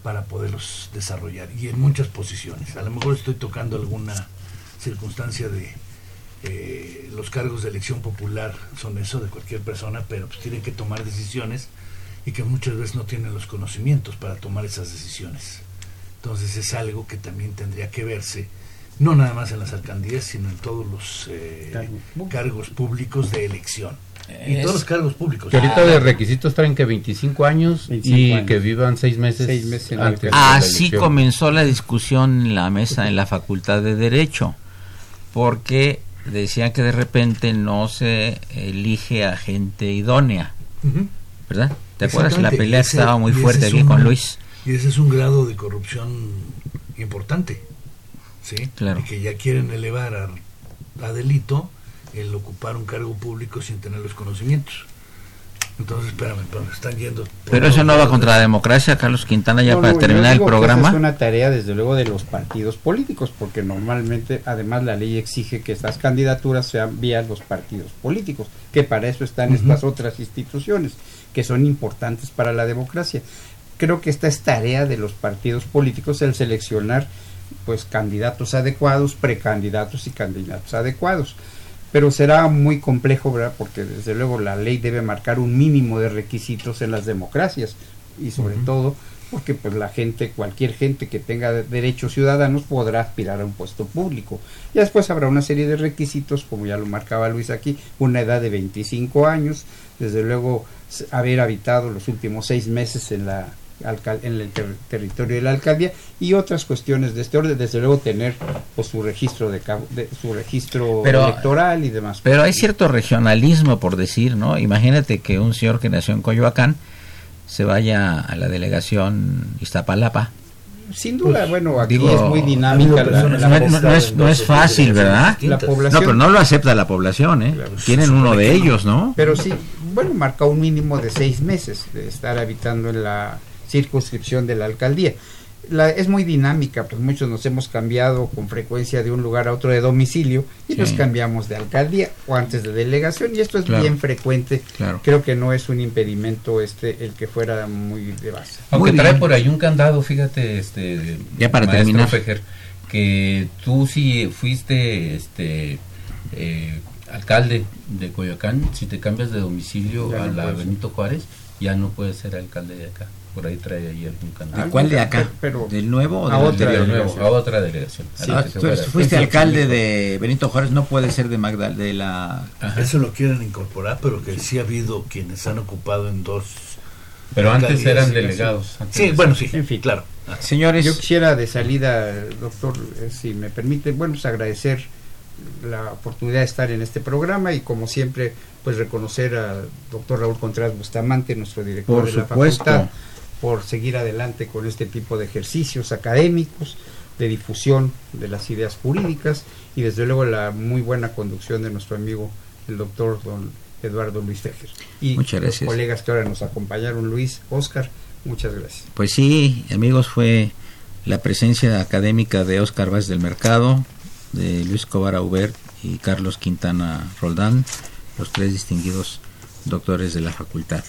para poderlos desarrollar y en muchas posiciones. A lo mejor estoy tocando alguna circunstancia de eh, los cargos de elección popular son eso de cualquier persona, pero pues tienen que tomar decisiones y que muchas veces no tienen los conocimientos para tomar esas decisiones. Entonces es algo que también tendría que verse, no nada más en las alcaldías, sino en todos los eh, cargos públicos de elección y todos los cargos públicos.
Que ahorita de requisitos traen que 25 años y que vivan seis meses, seis meses antes.
Así comenzó la discusión en la mesa en la Facultad de Derecho, porque decían que de repente no se elige a gente idónea, ¿verdad? ¿Te acuerdas? La pelea estaba muy fuerte aquí con Luis.
Y ese es un grado de corrupción importante, ¿sí?
Claro.
Y que ya quieren elevar a, a delito el ocupar un cargo público sin tener los conocimientos. Entonces, espérame, pero están yendo.
Pero eso no va contra la democracia, Carlos Quintana, ya para terminar el programa.
es una tarea, desde luego, de los partidos políticos, porque normalmente, además, la ley exige que estas candidaturas sean vía los partidos políticos, que para eso están estas otras instituciones, que son importantes para la democracia. Creo que esta es tarea de los partidos políticos, el seleccionar pues candidatos adecuados, precandidatos y candidatos adecuados pero será muy complejo, ¿verdad? Porque desde luego la ley debe marcar un mínimo de requisitos en las democracias y sobre todo porque pues la gente, cualquier gente que tenga derechos ciudadanos podrá aspirar a un puesto público. Y después habrá una serie de requisitos, como ya lo marcaba Luis aquí, una edad de 25 años, desde luego haber habitado los últimos seis meses en la en el territorio de la alcaldía y otras cuestiones de este orden, desde luego tener pues, su registro de, su registro electoral y demás.
Pero hay cierto regionalismo por decir, ¿no? Imagínate que un señor que nació en Coyoacán se vaya a la delegación Iztapalapa.
Sin duda, pues, bueno, aquí es muy dinámica la,
no, es, no es fácil, ¿verdad? La población, no, pero no lo acepta la población, ¿eh? Tienen uno de ellos, ¿no?
Pero sí, bueno, marca un mínimo de seis meses de estar habitando en la circunscripción de la alcaldía. La, es muy dinámica, pues muchos nos hemos cambiado con frecuencia de un lugar a otro de domicilio y nos cambiamos de alcaldía o antes de delegación y esto es bien frecuente. Creo que no es un impedimento este el que fuera muy de base.
Aunque trae por ahí un candado, fíjate, este
ya para terminar,
que tú si fuiste este eh, alcalde de Coyoacán, si te cambias de domicilio a la Benito Juárez, ya no puedes ser alcalde de acá por ahí trae ahí algún candidato.
¿De cuál de acá? ¿Del nuevo o
a, otra delegación? a otra delegación?
fuiste alcalde de Benito Juárez, no puede ser de Magdal, de la...
Eso lo quieren incorporar, pero que sí ha habido quienes han ocupado en dos...
Pero antes eran delegados.
sí, bueno, sí, en fin, claro.
Señores, yo quisiera de salida, doctor, eh, si me permite, bueno, pues agradecer la oportunidad de estar en este programa y como siempre pues reconocer al doctor Raúl Contreras Bustamante, nuestro director de la facultad, por seguir adelante con este tipo de ejercicios académicos, de difusión de las ideas jurídicas y desde luego la muy buena conducción de nuestro amigo el doctor don Eduardo Luis Tejer. Y
muchas gracias.
los colegas que ahora nos acompañaron, Luis, Oscar, muchas gracias.
Pues sí, amigos, fue la presencia académica de Oscar Vázquez del Mercado, de Luis Cobara Uber y Carlos Quintana Roldán, los tres distinguidos doctores de la facultad.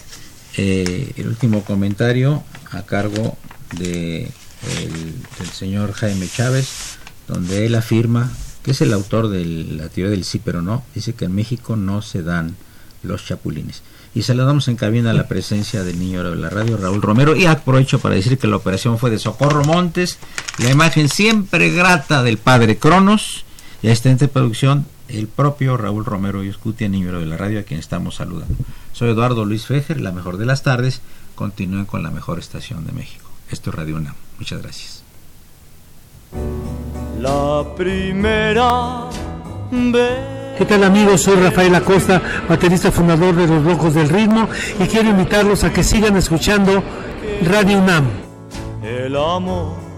Eh, el último comentario a cargo de del señor Jaime Chávez, donde él afirma que es el autor de la teoría del sí pero no, dice que en México no se dan Los Chapulines. Y saludamos en cabina la presencia del niño de la radio, Raúl Romero. Y aprovecho para decir que la operación fue de Socorro Montes, la imagen siempre grata del padre Cronos, y asistente de producción, el propio Raúl Romero y Escutia, niño de la radio, a quien estamos saludando. Soy Eduardo Luis Fejer, la mejor de las tardes. Continúen con la mejor estación de México. Esto es Radio UNAM. Muchas gracias.
La primera vez.
¿Qué tal amigos? Soy Rafael Acosta, baterista fundador de Los Rojos del Ritmo y quiero invitarlos a que sigan escuchando Radio UNAM.
El amor.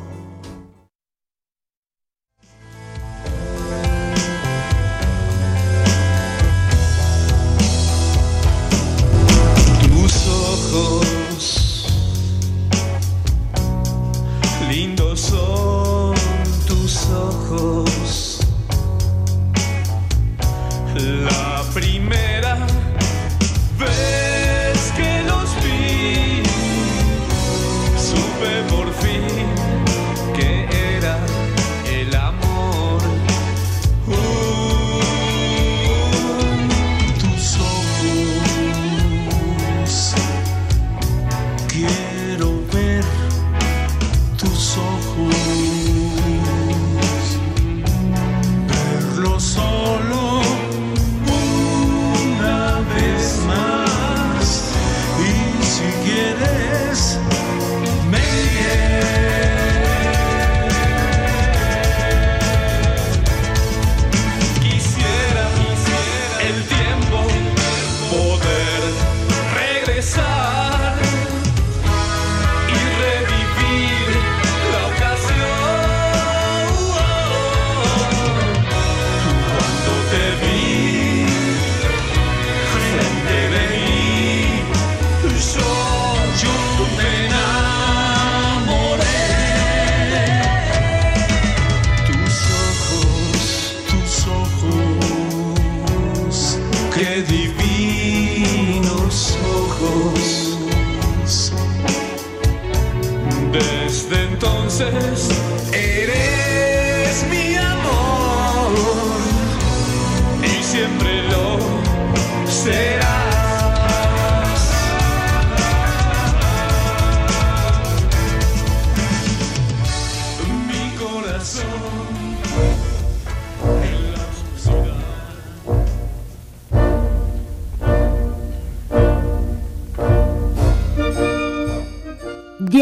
Oh.